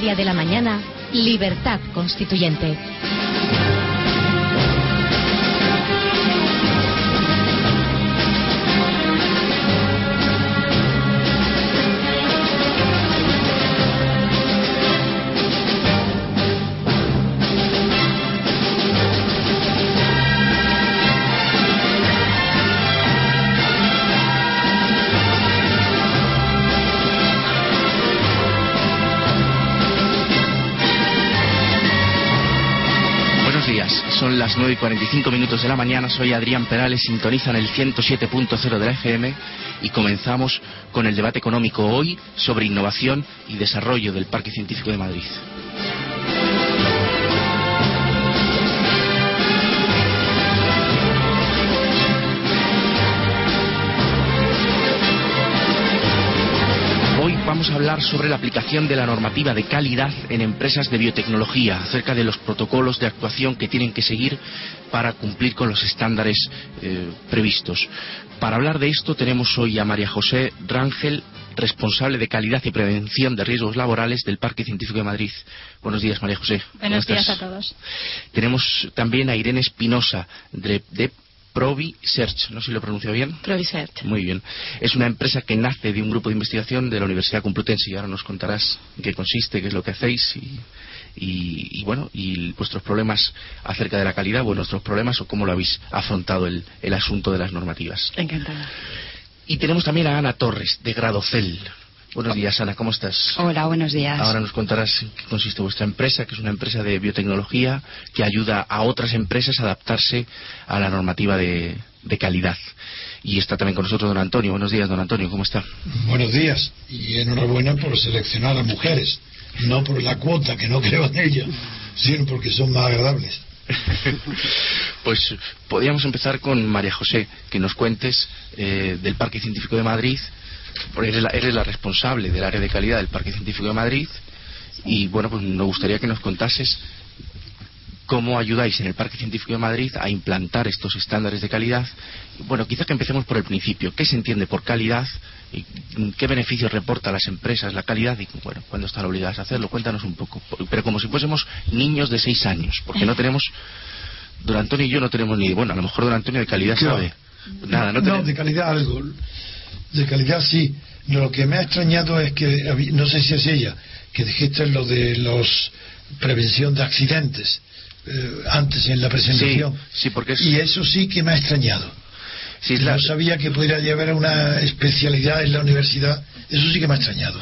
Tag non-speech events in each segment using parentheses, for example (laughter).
Media de la mañana, Libertad Constituyente. 9 y 45 minutos de la mañana, soy Adrián Perales, sintonizan el 107.0 de la FM y comenzamos con el debate económico hoy sobre innovación y desarrollo del Parque Científico de Madrid. Hablar sobre la aplicación de la normativa de calidad en empresas de biotecnología, acerca de los protocolos de actuación que tienen que seguir para cumplir con los estándares eh, previstos. Para hablar de esto tenemos hoy a María José Rangel, responsable de calidad y prevención de riesgos laborales del Parque Científico de Madrid. Buenos días, María José. ¿Cómo Buenos días a todos. Tenemos también a Irene Espinosa, de, de Provi Search, no sé si lo pronuncio bien. Proviset. Muy bien. Es una empresa que nace de un grupo de investigación de la Universidad Complutense y ahora nos contarás en qué consiste, qué es lo que hacéis y, y- y, bueno, y vuestros problemas acerca de la calidad, o nuestros problemas o cómo lo habéis afrontado el, el asunto de las normativas. Encantada. Y tenemos también a Ana Torres, de Gradocel. Buenos días, Ana, ¿cómo estás? Hola, buenos días. Ahora nos contarás en qué consiste vuestra empresa, que es una empresa de biotecnología que ayuda a otras empresas a adaptarse a la normativa de, de calidad. Y está también con nosotros don Antonio. Buenos días, don Antonio, ¿cómo está? Buenos días y enhorabuena por seleccionar a mujeres, no por la cuota, que no creo en ella, sino porque son más agradables. (laughs) Pues podríamos empezar con María José, que nos cuentes eh, del Parque Científico de Madrid, porque eres la, eres la responsable del área de calidad del Parque Científico de Madrid, y bueno, pues nos gustaría que nos contases cómo ayudáis en el Parque Científico de Madrid a implantar estos estándares de calidad. Bueno, quizá que empecemos por el principio. ¿Qué se entiende por calidad? ¿Y ¿Qué beneficios reporta a las empresas la calidad? Y bueno, ¿cuándo están obligadas a hacerlo? Cuéntanos un poco. Pero como si fuésemos niños de seis años, porque no tenemos... Don Antonio y yo no tenemos ni... Bueno, a lo mejor Don Antonio de calidad sabe. Nada, no, No, tenemos... de calidad algo. De calidad sí. Lo que me ha extrañado es que, no sé si es ella, que dijiste lo de los prevención de accidentes eh, antes en la presentación. Sí, sí, porque es- Y eso sí que me ha extrañado. Sí, es la- No sabía que pudiera llevar a una especialidad en la universidad. Eso sí que me ha extrañado.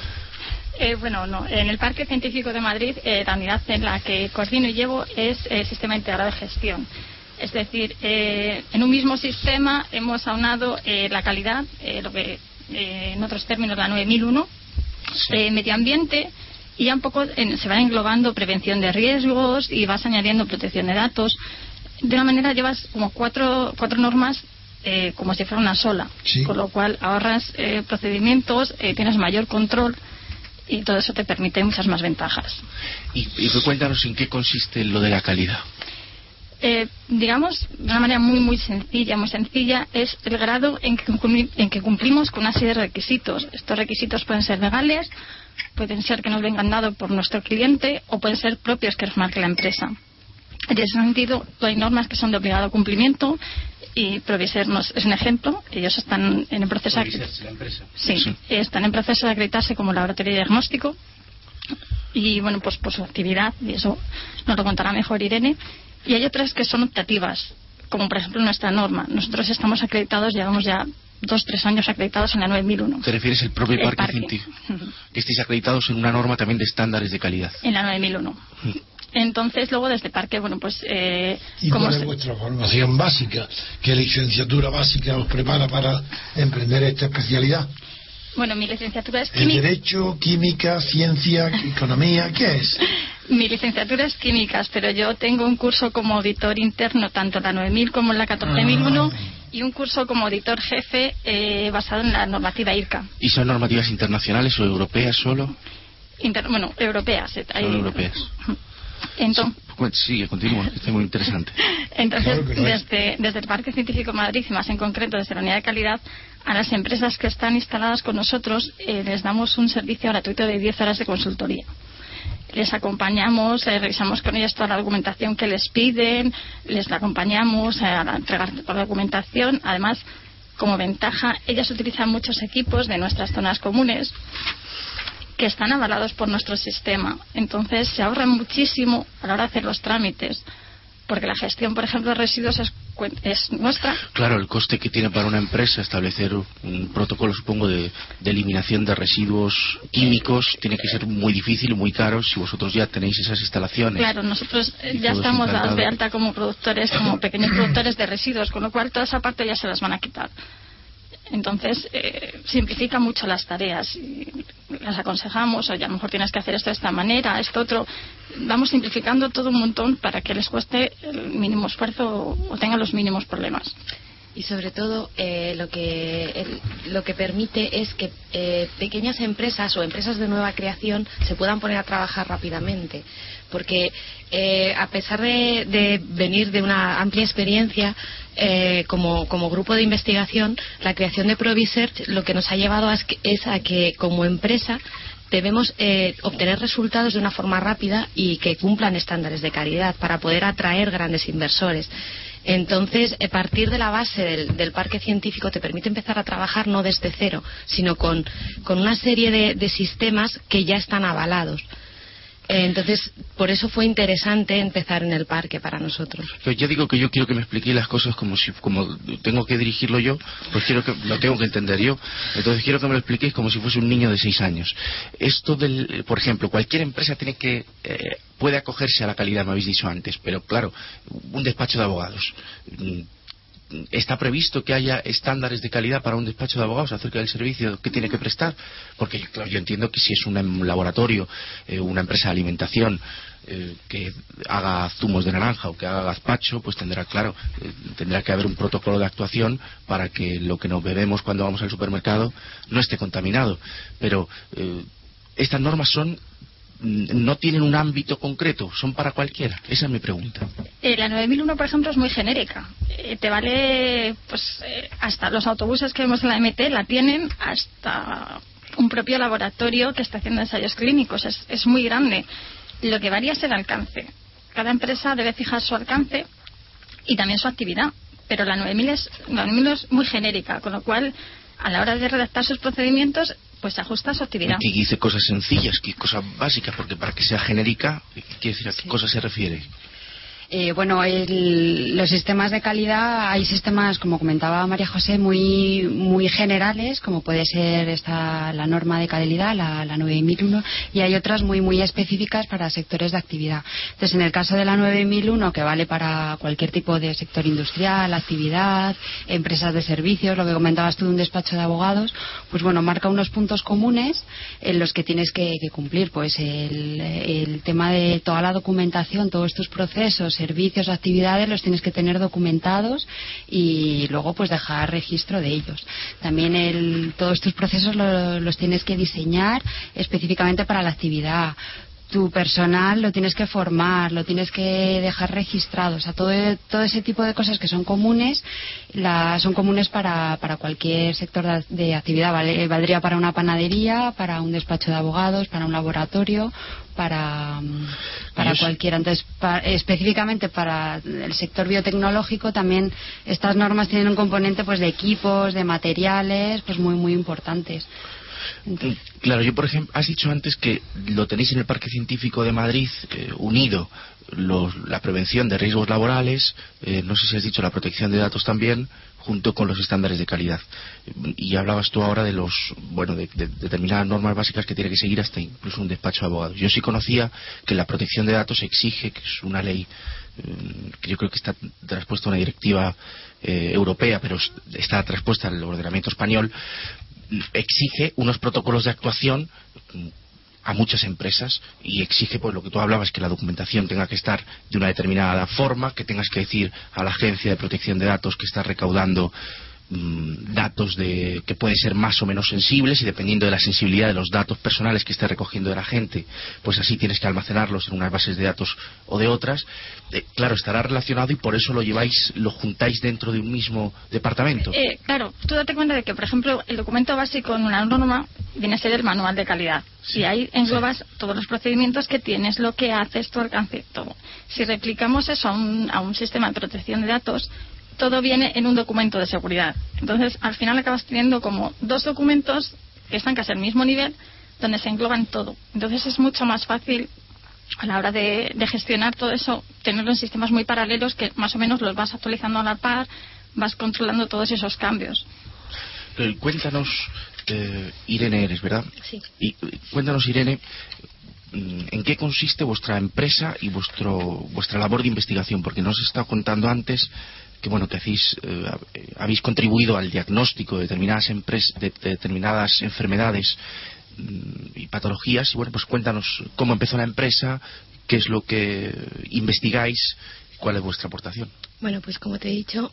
Eh, bueno, no. En el Parque Científico de Madrid, eh, la unidad en la que coordino y llevo es el Sistema Integrado de Gestión. Es decir, eh, en un mismo sistema hemos aunado eh, la calidad, eh, lo que eh, en otros términos la 9001, eh, medio ambiente y ya un poco en- se va englobando prevención de riesgos y vas añadiendo protección de datos. De una manera llevas como cuatro, cuatro normas eh, como si fuera una sola, Sí. con lo cual ahorras eh, procedimientos, eh, tienes mayor control y todo eso te permite muchas más ventajas. Y, y cuéntanos en qué consiste lo de la calidad. Eh, digamos, de una manera muy, muy sencilla, muy sencilla, es el grado en que, cumpli- en que cumplimos con una serie de requisitos. Estos requisitos pueden ser legales, pueden ser que nos vengan dados por nuestro cliente o pueden ser propios que nos marque la empresa. En ese sentido, hay normas que son de obligado cumplimiento y Proviser nos- es un ejemplo. Ellos están en el proceso de la empresa. Sí, están en proceso de acreditarse como laboratorio de diagnóstico y bueno, pues por su actividad, y eso nos lo contará mejor Irene. Y hay otras que son optativas, como por ejemplo nuestra norma. Nosotros estamos acreditados, llevamos ya dos, tres años acreditados en la 9001. ¿Te refieres al propio parque, científico? (laughs) que estéis acreditados en una norma también de estándares de calidad. En la 9001. Entonces, luego desde parque, bueno, pues... Eh, ¿Y cuál es vuestra formación básica? ¿Qué licenciatura básica os prepara para emprender esta especialidad? Bueno, mi licenciatura es química. Derecho, química, ciencia, economía? ¿Qué es? (laughs) Mi licenciatura es químicas, pero yo tengo un curso como auditor interno, tanto en la 9000 como en la 14001, ah. y un curso como auditor jefe eh, basado en la normativa IRCA. ¿Y son normativas internacionales o europeas solo? bueno, europeas. Eh, son europeas. Entonces, sigue, continúa, es muy interesante. (laughs) Entonces, desde, desde el Parque Científico Madrid, y más en concreto desde la unidad de calidad, a las empresas que están instaladas con nosotros eh, les damos un servicio gratuito de 10 horas de consultoría. Les acompañamos, eh, revisamos con ellas toda la documentación que les piden, les acompañamos a entregar toda la documentación. Además, como ventaja, ellas utilizan muchos equipos de nuestras zonas comunes que están avalados por nuestro sistema. Entonces se ahorran muchísimo a la hora de hacer los trámites, porque la gestión, por ejemplo, de residuos es, nuestra. Claro, el coste que tiene para una empresa establecer un protocolo, supongo, de, eliminación de residuos químicos tiene que ser muy difícil y muy caro si vosotros ya tenéis esas instalaciones. Claro, nosotros ya estamos dados de alta como productores, como pequeños productores de residuos, con lo cual toda esa parte ya se las van a quitar. Entonces, eh, simplifica mucho las tareas. Y las aconsejamos, o ya a lo mejor tienes que hacer esto de esta manera, esto otro. Vamos simplificando todo un montón para que les cueste el mínimo esfuerzo o tengan los mínimos problemas y sobre todo eh, lo que lo que permite es que eh, pequeñas empresas o empresas de nueva creación se puedan poner a trabajar rápidamente porque eh, a pesar de, venir de una amplia experiencia como, como, grupo de investigación la creación de ProVisearch lo que nos ha llevado es a que como empresa debemos obtener resultados de una forma rápida y que cumplan estándares de calidad para poder atraer grandes inversores. Entonces, a partir de la base del, parque científico te permite empezar a trabajar no desde cero, sino con, una serie de sistemas que ya están avalados. Entonces, por eso fue interesante empezar en el parque para nosotros. Pero yo digo que yo quiero que me expliquéis las cosas como si, como tengo que dirigirlo yo, pues quiero que lo tengo que entender yo. Entonces quiero que me lo expliquéis como si fuese un niño de seis años. Esto del, por ejemplo, cualquier empresa tiene que eh, puede acogerse a la calidad, me habéis dicho antes, pero claro, un despacho de abogados está previsto que haya estándares de calidad para un despacho de abogados acerca del servicio que tiene que prestar porque claro, yo entiendo que si es un laboratorio eh, una empresa de alimentación eh, que haga zumos de naranja o que haga gazpacho pues tendrá claro eh, tendrá que haber un protocolo de actuación para que lo que nos bebemos cuando vamos al supermercado no esté contaminado. Pero estas normas son no tienen un ámbito concreto, son para cualquiera. Esa es mi pregunta. Eh, la 9001, por ejemplo, es muy genérica. Eh, te vale, pues, eh, hasta los autobuses que vemos en la MT la tienen hasta un propio laboratorio que está haciendo ensayos clínicos. Es, es muy grande. Lo que varía es el alcance. Cada empresa debe fijar su alcance y también su actividad. Pero la 9000 es, la 9000 es muy genérica, con lo cual a la hora de redactar sus procedimientos pues ajusta su actividad. Y dice cosas sencillas, que cosas básicas, porque para que sea genérica, ¿qué quiere decir a qué cosa se refiere? Eh, bueno, los sistemas de calidad, hay sistemas, como comentaba María José, muy, muy generales, como puede ser esta, la norma de calidad, la, la 9001, y hay otras muy, muy específicas para sectores de actividad. Entonces, en el caso de la 9001, que vale para cualquier tipo de sector industrial, actividad, empresas de servicios, lo que comentabas tú de un despacho de abogados, pues bueno, marca unos puntos comunes en los que tienes que, cumplir. Pues el, el tema de toda la documentación, todos estos procesos, servicios, actividades, los tienes que tener documentados y luego pues dejar registro de ellos. También el, todos estos procesos los tienes que diseñar específicamente para la actividad tu personal lo tienes que formar, lo tienes que dejar registrado. O sea, todo, todo ese tipo de cosas que son comunes, la, son comunes para, para cualquier sector de, actividad. Valdría para una panadería, para un despacho de abogados, para un laboratorio, para, para cualquiera. Entonces, específicamente para el sector biotecnológico también estas normas tienen un componente pues de equipos, de materiales, pues muy, muy importantes. Claro, yo por ejemplo, has dicho antes que lo tenéis en el Parque Científico de Madrid eh, unido, la prevención de riesgos laborales, eh, no sé si has dicho la protección de datos también, junto con los estándares de calidad. Y hablabas tú ahora de los, bueno, de, determinadas normas básicas que tiene que seguir hasta incluso un despacho de abogados. Yo sí conocía que la protección de datos exige, que es una ley mm, que yo creo que está traspuesta a una directiva eh, europea, pero está traspuesta al ordenamiento español, exige unos protocolos de actuación a muchas empresas y exige pues lo que tú hablabas que la documentación tenga que estar de una determinada forma que tengas que decir a la agencia de protección de datos que está recaudando Mm, datos de, que pueden ser más o menos sensibles y dependiendo de la sensibilidad de los datos personales que esté recogiendo de la gente, pues así tienes que almacenarlos en unas bases de datos o de otras. Eh, claro, estará relacionado y por eso lo lleváis, lo juntáis dentro de un mismo departamento. Eh, claro, tú date cuenta de que, por ejemplo, el documento básico en una norma viene a ser el manual de calidad. Y ahí englobas todos los procedimientos que tienes, lo que haces, tu alcance, todo. Si replicamos eso a un, a un sistema de protección de datos, todo viene en un documento de seguridad. Entonces, al final acabas teniendo como dos documentos que están casi al mismo nivel, donde se engloban todo. Entonces, es mucho más fácil a la hora de, gestionar todo eso, tenerlo en sistemas muy paralelos que más o menos los vas actualizando a la par, vas controlando todos esos cambios. Eh, cuéntanos, eh, Irene eres, ¿verdad? Sí. Y, eh, cuéntanos, Irene, mm, ¿en qué consiste vuestra empresa y vuestro, vuestra labor de investigación? Porque nos has estado contando antes que bueno que hacéis, eh, habéis contribuido al diagnóstico de determinadas, de, determinadas enfermedades mm, y patologías y bueno pues cuéntanos cómo empezó la empresa qué es lo que investigáis cuál es vuestra aportación. Bueno pues como te he dicho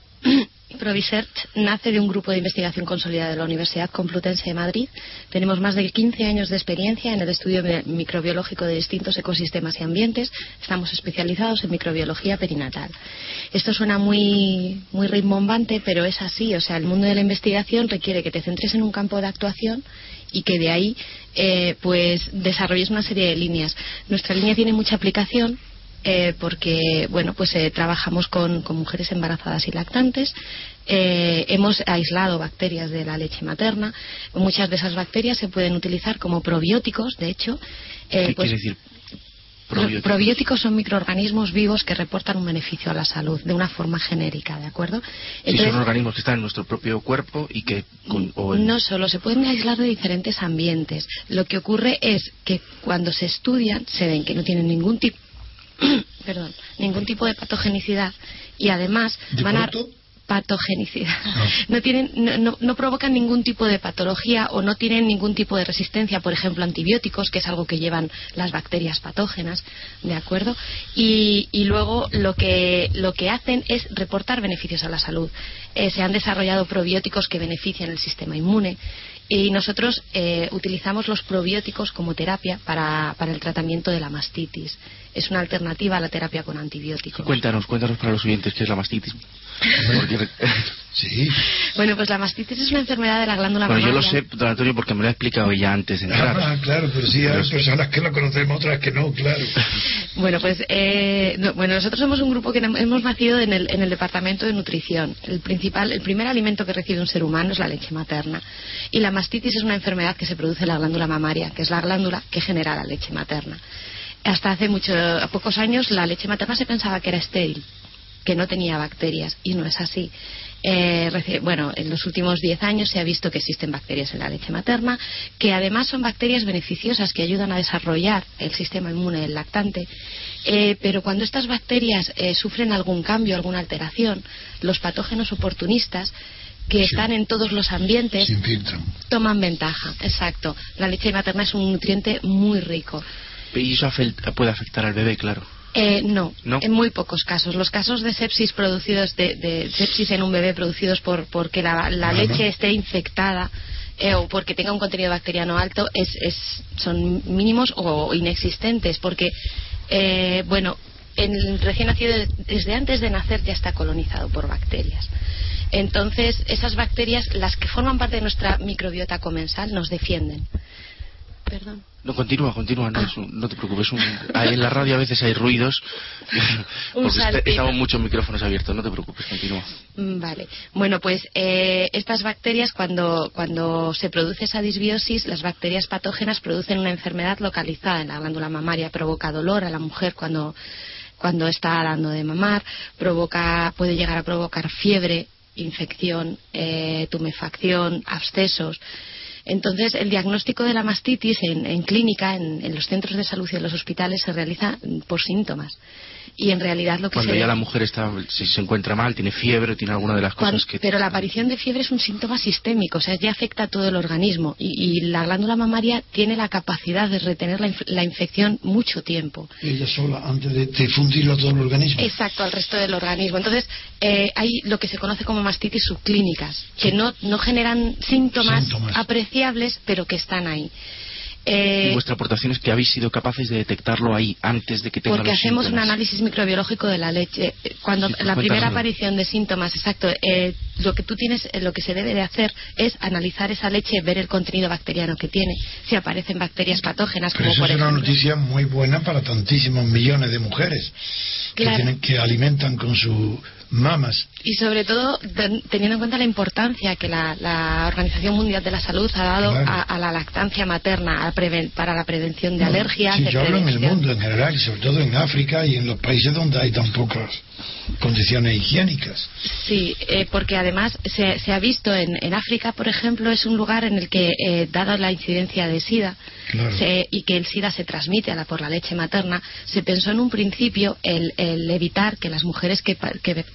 Provisearch nace de un grupo de investigación consolidado de la Universidad Complutense de Madrid. Tenemos más de 15 años de experiencia en el estudio microbiológico de distintos ecosistemas y ambientes. Estamos especializados en microbiología perinatal. Esto suena muy, muy rimbombante, pero es así. O sea, el mundo de la investigación requiere que te centres en un campo de actuación y que de ahí eh, pues desarrolles una serie de líneas. Nuestra línea tiene mucha aplicación eh, porque bueno pues eh, trabajamos con, mujeres embarazadas y lactantes eh, hemos aislado bacterias de la leche materna muchas de esas bacterias se pueden utilizar como probióticos de hecho ¿Qué pues, quiere decir Probióticos. probióticos. son microorganismos vivos que reportan un beneficio a la salud de una forma genérica, ¿de acuerdo? son organismos que están en nuestro propio cuerpo y que... No solo, se pueden aislar de diferentes ambientes. Lo que ocurre es que cuando se estudian se ven que no tienen ningún tipo (coughs) perdón, ningún tipo de patogenicidad y además van a patogenicidad. Ah. No. tienen, no, no, provocan ningún tipo de patología o no tienen ningún tipo de resistencia, por ejemplo, antibióticos, que es algo que llevan las bacterias patógenas, ¿de acuerdo? Y, y luego lo que, lo que hacen es reportar beneficios a la salud. Eh, se han desarrollado probióticos que benefician el sistema inmune y nosotros eh, utilizamos los probióticos como terapia para, para, el tratamiento de la mastitis. Es una alternativa a la terapia con antibióticos. Cuéntanos, cuéntanos para los oyentes qué es la mastitis. (laughs) Sí. Bueno, pues la mastitis es una enfermedad de la glándula bueno, yo lo sé, don Antonio, porque me lo ha explicado ya antes de entrar. Ah, claro, pero sí hay personas que lo conocemos, otras que no, claro. (laughs) Bueno, pues eh, bueno, nosotros somos un grupo que hemos nacido en el, en el departamento de nutrición. El principal, el primer alimento que recibe un ser humano es la leche materna. Y la mastitis es una enfermedad que se produce en la glándula mamaria, que es la glándula que genera la leche materna. Hasta hace mucho, pocos años la leche materna se pensaba que era estéril que no tenía bacterias y no es así. Eh, bueno, en los últimos 10 años se ha visto que existen bacterias en la leche materna, que además son bacterias beneficiosas que ayudan a desarrollar el sistema inmune del lactante. Eh, pero cuando estas bacterias eh, sufren algún cambio, alguna alteración, los patógenos oportunistas que están en todos los ambientes toman ventaja. Exacto. La leche materna es un nutriente muy rico. Y eso puede afectar al bebé, claro. Eh, no, en muy pocos casos. Los casos de sepsis producidos, de, sepsis en un bebé producidos por porque la, leche esté infectada eh, o porque tenga un contenido bacteriano alto es, son mínimos o inexistentes porque, eh, bueno, el recién nacido desde antes de nacer ya está colonizado por bacterias. Entonces, esas bacterias, las que forman parte de nuestra microbiota comensal, nos defienden. Perdón. No, continúa, continúa, no, no te preocupes. en la radio a veces hay ruidos, (laughs) porque estamos muchos micrófonos abiertos, no te preocupes, continúa. Mm, vale. Bueno, pues eh, estas bacterias, cuando, cuando se produce esa disbiosis, las bacterias patógenas producen una enfermedad localizada en la glándula mamaria, provoca dolor a la mujer cuando, cuando está dando de mamar, provoca, puede llegar a provocar fiebre, infección, eh, tumefacción, abscesos. Entonces, el diagnóstico de la mastitis en, clínica, en, los centros de salud y en los hospitales, se realiza por síntomas y en realidad lo que cuando ya la mujer está si se encuentra mal tiene fiebre tiene alguna de las cosas que pero la aparición de fiebre es un síntoma sistémico o sea ya afecta a todo el organismo y, la glándula mamaria tiene la capacidad de retener la, infección mucho tiempo. Ella sola antes de difundirlo a todo el organismo. Exacto al resto del organismo. Entonces eh, hay lo que se conoce como mastitis subclínicas que no no generan síntomas. apreciables pero que están ahí eh, vuestra aportación es que habéis sido capaces de detectarlo ahí antes de que tenga Porque hacemos un análisis microbiológico de la leche. Cuando pues la primera aparición de síntomas, exacto, eh, lo que tú tienes, eh, lo que se debe de hacer es analizar esa leche, ver el contenido bacteriano que tiene, si aparecen bacterias patógenas. Pero como eso es una noticia muy buena para tantísimos millones de mujeres que, tienen, que alimentan con su mamas. Y sobre todo teniendo en cuenta la importancia que la, Organización Mundial de la Salud ha dado a, la lactancia materna para la prevención de alergias. Sí, yo hablo en el mundo en general y sobre todo en África y en los países donde hay tan pocas condiciones higiénicas. Sí, eh, porque además se, ha visto en, África, por ejemplo, es un lugar en el que, eh, dada la incidencia de SIDA y que el SIDA se transmite a la, por la leche materna, se pensó en un principio el, evitar que las mujeres que,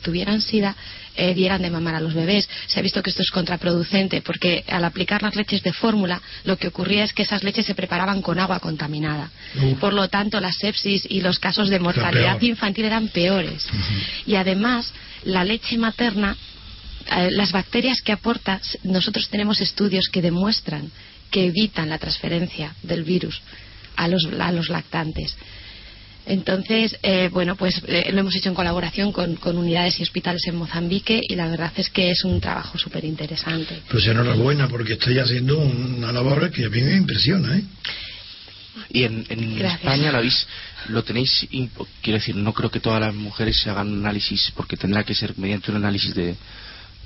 tuvieran SIDA eh, dieran de mamar a los bebés. Se ha visto que esto es contraproducente porque al aplicar las leches de fórmula lo que ocurría es que esas leches se preparaban con agua contaminada. Por lo tanto, la sepsis y los casos de mortalidad infantil eran peores. Y además, la leche materna, eh, las bacterias que aporta, nosotros tenemos estudios que demuestran que evitan la transferencia del virus a los, a los lactantes. Entonces, eh, bueno, pues eh, lo hemos hecho en colaboración con, unidades y hospitales en Mozambique y la verdad es que es un trabajo súper interesante. Pues enhorabuena porque estoy haciendo una labor que a mí me impresiona, ¿eh? Y en, España lo, lo tenéis, quiero decir, no creo que todas las mujeres se hagan análisis porque tendrá que ser mediante un análisis de,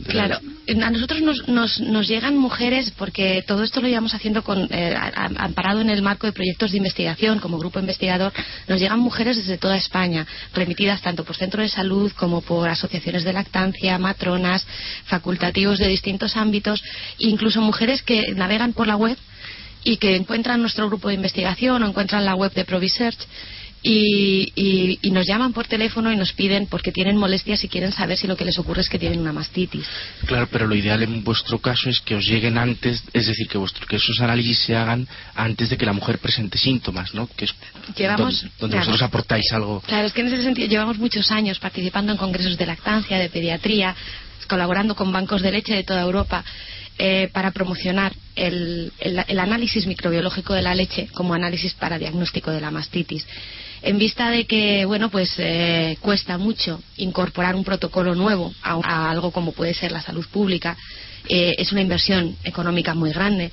Claro, a nosotros nos, nos, llegan mujeres porque todo esto lo llevamos haciendo con, eh, amparado en el marco de proyectos de investigación como grupo investigador. Nos llegan mujeres desde toda España, remitidas tanto por centros de salud como por asociaciones de lactancia, matronas, facultativos de distintos ámbitos, incluso mujeres que navegan por la web y que encuentran nuestro grupo de investigación o encuentran la web de ProVisearch y, y, nos llaman por teléfono y nos piden porque tienen molestias y quieren saber si lo que les ocurre es que tienen una mastitis. Claro, pero lo ideal en vuestro caso es que os lleguen antes, es decir, que, vuestro, que esos análisis se hagan antes de que la mujer presente síntomas, ¿no? Que es llevamos, donde, vosotros aportáis algo. Claro, es que en ese sentido llevamos muchos años participando en congresos de lactancia, de pediatría, colaborando con bancos de leche de toda Europa. Eh, para promocionar el, el, análisis microbiológico de la leche como análisis para diagnóstico de la mastitis en vista de que bueno pues eh, cuesta mucho incorporar un protocolo nuevo a, algo como puede ser la salud pública eh, es una inversión económica muy grande.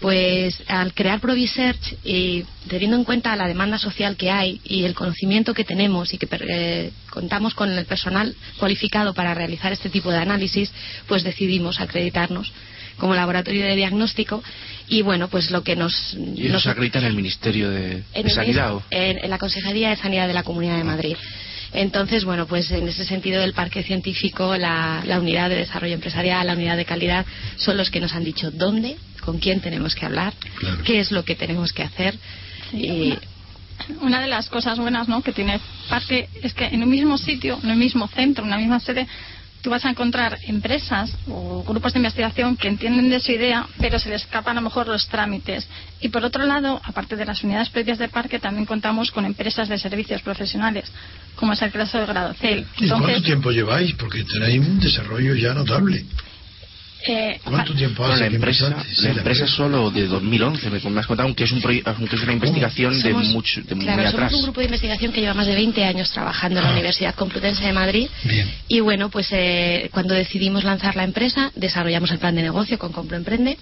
Pues al crear ProVisearch y teniendo en cuenta la demanda social que hay y el conocimiento que tenemos y que eh, contamos con el personal cualificado para realizar este tipo de análisis, pues decidimos acreditarnos como laboratorio de diagnóstico y bueno, pues lo que nos... ¿Y nos acredita en el Ministerio de, Sanidad? En, la Consejería de Sanidad de la Comunidad de Madrid. Entonces, bueno, pues en ese sentido el parque científico, la, unidad de desarrollo empresarial, la unidad de calidad, son los que nos han dicho dónde, con quién tenemos que hablar, qué es lo que tenemos que hacer. y... Una de las cosas buenas ¿no? que tiene parque es que en un mismo sitio, en un mismo centro, en una misma sede, tú vas a encontrar empresas o grupos de investigación que entienden de su idea, pero se les escapan a lo mejor los trámites. Y por otro lado, aparte de las unidades propias de parque, también contamos con empresas de servicios profesionales, como es el caso de Gradocel. ¿Y cuánto tiempo lleváis? Porque tenéis un desarrollo ya notable. Eh, ¿Cuánto tiempo hace la empresa, la empresa solo de 2011, me, has contado, aunque es, un aunque es una investigación de, mucho, de claro, muy atrás. Somos un grupo de investigación que lleva más de 20 años trabajando en la ah. Universidad Complutense de Madrid. Y bueno, pues eh, cuando decidimos lanzar la empresa, desarrollamos el plan de negocio con Compro Emprende.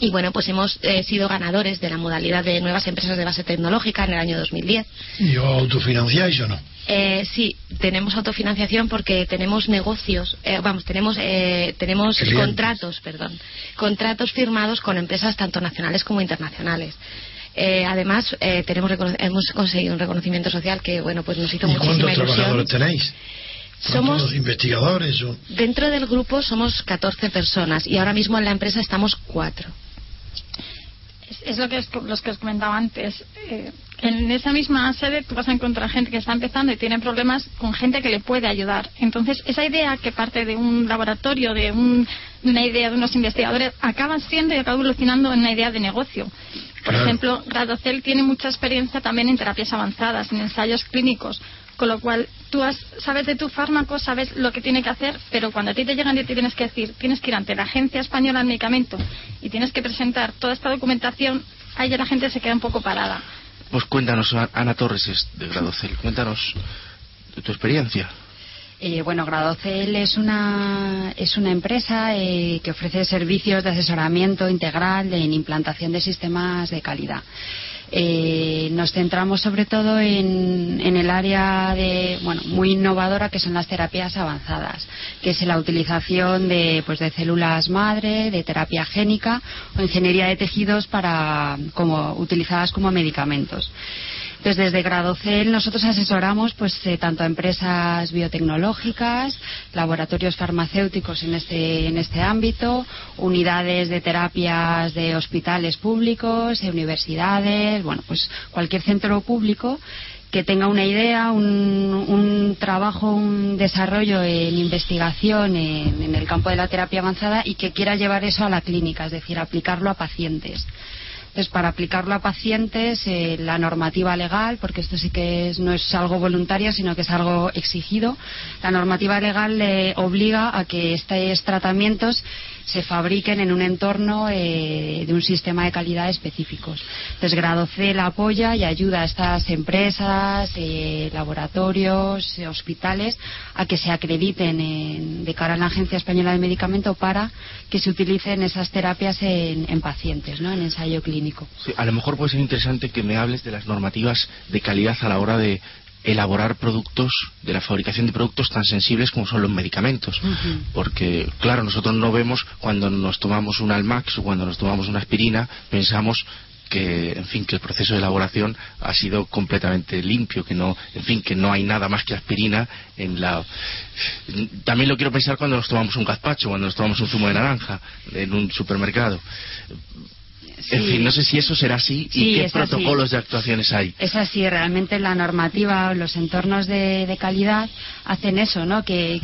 Y bueno, pues hemos eh, sido ganadores de la modalidad de nuevas empresas de base tecnológica en el año 2010. ¿Y os autofinanciáis o no? Eh, sí, tenemos autofinanciación porque tenemos negocios, eh, vamos, tenemos eh, tenemos contratos, perdón, contratos firmados con empresas tanto nacionales como internacionales. Eh, además, tenemos hemos conseguido un reconocimiento social que, bueno, pues nos hizo ¿Y muchísima ¿Cuántos trabajadores tenéis? somos investigadores o... dentro del grupo somos 14 personas y ahora mismo en la empresa estamos cuatro es, lo que es, los que os comentaba antes. Eh, en esa misma sede tú vas a encontrar gente que está empezando y tiene problemas con gente que le puede ayudar. Entonces, esa idea que parte de un laboratorio, de, una idea de unos investigadores, acaba siendo y acaba evolucionando en una idea de negocio. Por ejemplo, Gradocel tiene mucha experiencia también en terapias avanzadas, en ensayos clínicos, con lo cual tú sabes de tu fármaco, sabes lo que tiene que hacer, pero cuando a ti te llegan y te tienes que decir, tienes que ir ante la Agencia Española del Medicamento y tienes que presentar toda esta documentación, ahí ya la gente se queda un poco parada. Pues cuéntanos, Ana Torres de Gradocel, cuéntanos de tu experiencia. Eh, bueno, Gradocel es una, es una empresa eh, que ofrece servicios de asesoramiento integral en implantación de sistemas de calidad. Eh, nos centramos sobre todo en, el área de, bueno, muy innovadora que son las terapias avanzadas, que es la utilización de, pues, de células madre, de terapia génica o ingeniería de tejidos para, como, utilizadas como medicamentos. Entonces, desde Gradocel nosotros asesoramos pues eh, tanto a empresas biotecnológicas, laboratorios farmacéuticos en este, en este ámbito, unidades de terapias de hospitales públicos, de universidades, bueno, pues cualquier centro público que tenga una idea, un, trabajo, un desarrollo en investigación en, el campo de la terapia avanzada y que quiera llevar eso a la clínica, es decir, aplicarlo a pacientes. Entonces, para aplicarlo a pacientes, eh, la normativa legal, porque esto sí que no es algo voluntario, sino que es algo exigido, la normativa legal le obliga a que estos tratamientos se fabriquen en un entorno eh, de un sistema de calidad específicos. Entonces, Gradocel apoya y ayuda a estas empresas, eh, laboratorios, hospitales a que se acrediten de cara a la Agencia Española de Medicamento para que se utilicen esas terapias en, pacientes, ¿no? en ensayo clínico. A lo mejor puede ser interesante que me hables de las normativas de calidad a la hora de elaborar productos, de la fabricación de productos tan sensibles como son los medicamentos. Porque, claro, nosotros no vemos cuando nos tomamos un Almax o cuando nos tomamos una aspirina, pensamos que en fin que el proceso de elaboración ha sido completamente limpio que no en fin que no hay nada más que aspirina en la también lo quiero pensar cuando nos tomamos un gazpacho cuando nos tomamos un zumo de naranja en un supermercado en fin, no sé si eso será así y qué protocolos de actuaciones hay. Es así, realmente la normativa, los entornos de, calidad hacen eso, ¿no? Que,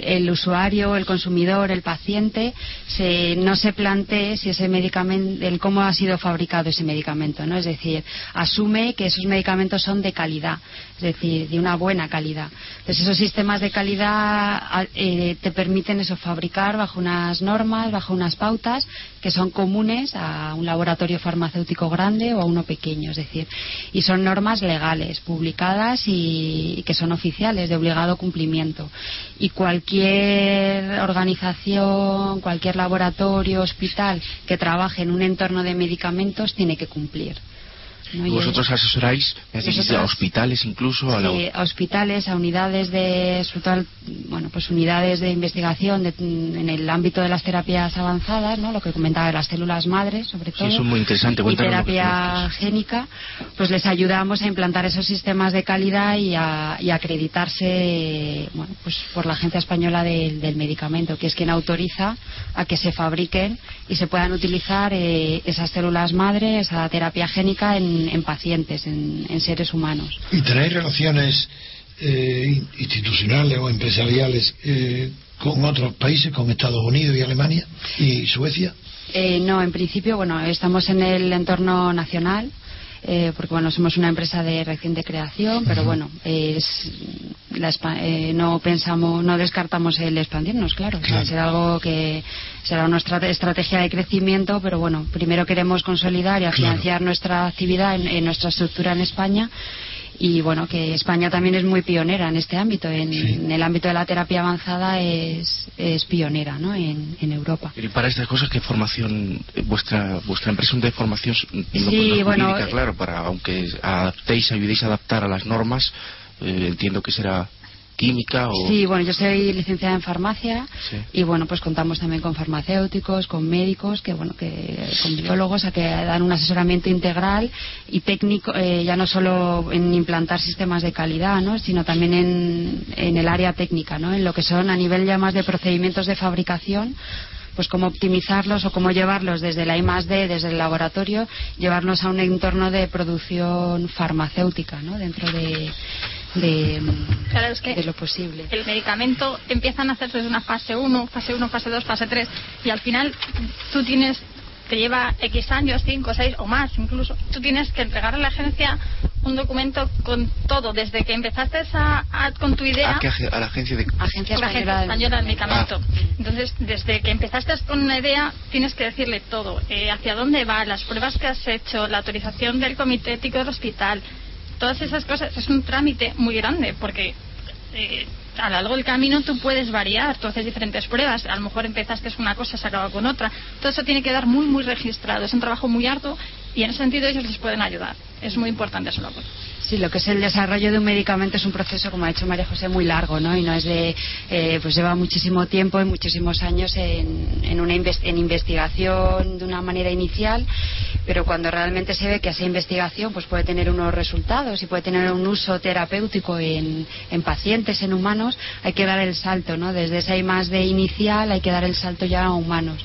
el usuario, el consumidor, el paciente se, no se plantee si ese medicamento, el cómo ha sido fabricado ese medicamento, ¿no? Es decir, asume que esos medicamentos son de calidad, es decir, de una buena calidad. Entonces esos sistemas de calidad eh, te permiten eso fabricar bajo unas normas, bajo unas pautas que son comunes a un laboratorio farmacéutico grande o a uno pequeño, es decir, y son normas legales, publicadas y, que son oficiales, de obligado cumplimiento. Y cualquier organización, cualquier laboratorio, hospital que trabaje en un entorno de medicamentos tiene que cumplir. ¿Y vosotros asesoráis, a hospitales incluso? A, a hospitales, a unidades de, bueno, pues unidades de investigación en el ámbito de las terapias avanzadas, ¿no? Lo que comentaba de las células madres, sobre todo. Sí, eso es muy interesante. Y terapia génica, pues les ayudamos a implantar esos sistemas de calidad y a, acreditarse, bueno, pues por la Agencia Española del, Medicamento, que es quien autoriza a que se fabriquen y se puedan utilizar eh, esas células madre, esa terapia génica en en, pacientes, en, seres humanos. ¿Y tenéis relaciones eh, institucionales o empresariales eh, con otros países, con Estados Unidos y Alemania y Suecia? Eh, no, en principio, bueno, estamos en el entorno nacional. Eh, porque bueno somos una empresa de reciente creación pero bueno es eh, no pensamos no descartamos el expandirnos claro, será algo que será nuestra estrategia de crecimiento pero bueno primero queremos consolidar y financiar nuestra actividad en nuestra estructura en España y bueno que España también es muy pionera en este ámbito. En, el ámbito de la terapia avanzada es, es pionera ¿no? en, Europa. Y para estas cosas qué formación vuestra vuestra empresa de formación sí, bueno, claro para aunque adaptéis ayudéis a adaptar a las normas eh, entiendo que será química o... Sí, bueno, yo soy licenciada en farmacia Sí. y bueno, pues contamos también con farmacéuticos, con médicos, que bueno, que con biólogos a que dan un asesoramiento integral y técnico, eh, ya no solo en implantar sistemas de calidad, ¿no? sino también en, en el área técnica, ¿no? En lo que son a nivel ya más de procedimientos de fabricación pues cómo optimizarlos o cómo llevarlos desde la I más D, desde el laboratorio, llevarlos a un entorno de producción farmacéutica, ¿no? Dentro de, de, Claro, es que de lo posible. el medicamento empiezan a hacerse desde una fase 1, fase 1, fase 2, fase 3 y al final tú tienes te lleva X años, 5, 6 o más incluso, tú tienes que entregar a la agencia un documento con todo, desde que empezaste a, a- con tu idea ¿A, qué ag- a la agencia de... Agencia la Agencia Española Española del Medicamento. Ah. Entonces, desde que empezaste con una idea, tienes que decirle todo. Eh, hacia dónde va, las pruebas que has hecho, la autorización del comité ético del hospital. Todas esas cosas. Es un trámite muy grande porque eh, a lo largo del camino tú puedes variar. Tú haces diferentes pruebas. A lo mejor empezaste con una cosa, se acaba con otra. Todo eso tiene que dar muy, muy registrado. Es un trabajo muy arduo y en ese sentido ellos les pueden ayudar. Es muy importante su labor. Sí, lo que es el desarrollo de un medicamento es un proceso, como ha dicho María José, muy largo, ¿no? Y no es de, eh, pues lleva muchísimo tiempo y muchísimos años en, en una en investigación de una manera inicial, pero cuando realmente se ve que esa investigación pues puede tener unos resultados y puede tener un uso terapéutico en, en pacientes, en humanos, hay que dar el salto, ¿no? Desde esa I más de inicial hay que dar el salto ya a humanos.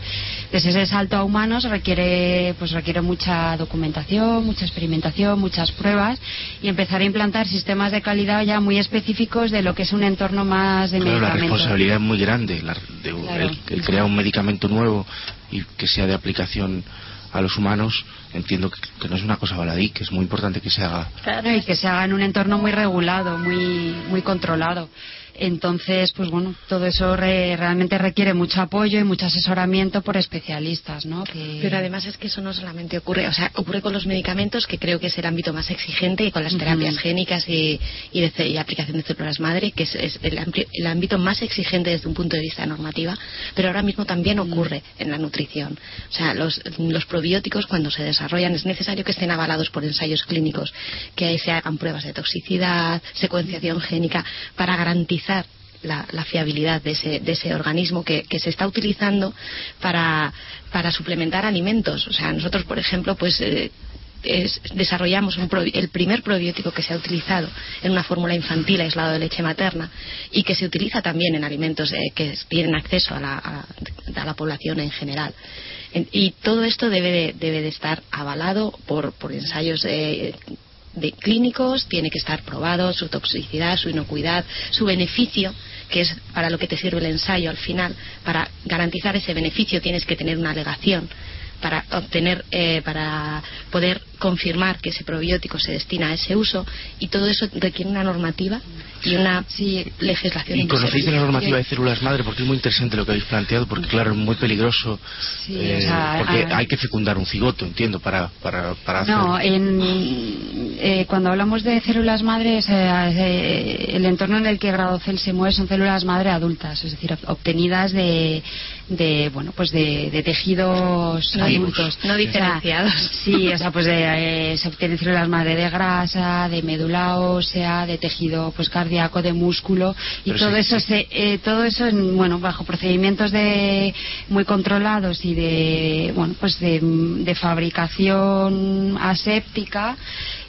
Desde ese salto a humanos requiere, pues requiere mucha documentación, mucha experimentación, muchas pruebas y empezar a implantar sistemas de calidad ya muy específicos de lo que es un entorno más de Claro, la responsabilidad es muy grande. la- de- Claro. el, el crear un medicamento nuevo y que sea de aplicación a los humanos, entiendo que, que no es una cosa baladí, que es muy importante que se haga. Claro, y que se haga en un entorno muy regulado, muy, muy controlado. Entonces, pues bueno, todo eso re- realmente requiere mucho apoyo y mucho asesoramiento por especialistas, ¿no? Que- Pero además es que eso no solamente ocurre, o sea, ocurre con los medicamentos, que creo que es el ámbito más exigente, y con las terapias génicas y, y, de y aplicación de células madre, que es, es el, ampli- el ámbito más exigente desde un punto de vista normativa, pero ahora mismo también ocurre en la nutrición. O sea, los, los probióticos cuando se desarrollan es necesario que estén avalados por ensayos clínicos, que ahí se hagan pruebas de toxicidad, secuenciación génica, para garantizar la, fiabilidad de ese, de ese organismo que, se está utilizando para, suplementar alimentos. O sea, nosotros, por ejemplo, pues eh, es- desarrollamos un probi- el primer probiótico que se ha utilizado en una fórmula infantil aislado de leche materna y que se utiliza también en alimentos eh, que tienen acceso a la, población en general. En- y todo esto debe de, debe de estar avalado por, por ensayos eh, de clínicos, tiene que estar probado su toxicidad, su inocuidad, su beneficio, que es para lo que te sirve el ensayo al final. Para garantizar ese beneficio tienes que tener una alegación para obtener, eh, para poder confirmar que ese probiótico se destina a ese uso y todo eso requiere una normativa y una legislación. ¿Y conocéis de la normativa de células madre? Porque es muy interesante lo que habéis planteado, porque claro, es muy peligroso. Sí, eh, o sea, porque ah, hay que fecundar un cigoto, entiendo, para, para, para hacer... No, en, eh, cuando hablamos de células madres, eh, eh, el entorno en el que Gradocel se mueve son células madre adultas, es decir, ob- obtenidas de, de bueno, pues de, de tejidos No adultos, no O sea, diferenciados. sí, o sea, pues de, eh, se obtienen células madre de grasa, de médula ósea, de tejido pues cardíaco, de músculo y Pero todo sí, eso se, eh, todo eso en, bueno bajo procedimientos de muy controlados y de bueno pues de, de fabricación aséptica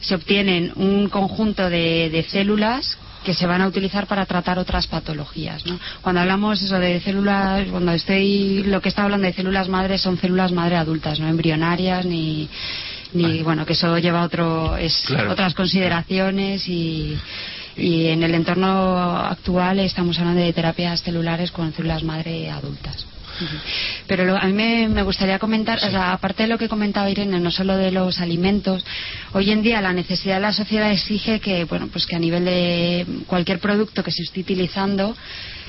se obtienen un conjunto de, de células que se van a utilizar para tratar otras patologías, ¿no? Cuando hablamos eso de células, cuando estoy, lo que está hablando de células madres son células madre adultas, no embrionarias ni, ni bueno que eso lleva otro, es Claro. otras consideraciones y, y en el entorno actual estamos hablando de terapias celulares con células madre adultas. Pero lo- a mí me, me gustaría comentar, o sea, aparte de lo que comentaba Irene, no solo de los alimentos, hoy en día la necesidad de la sociedad exige que, bueno, pues que a nivel de cualquier producto que se esté utilizando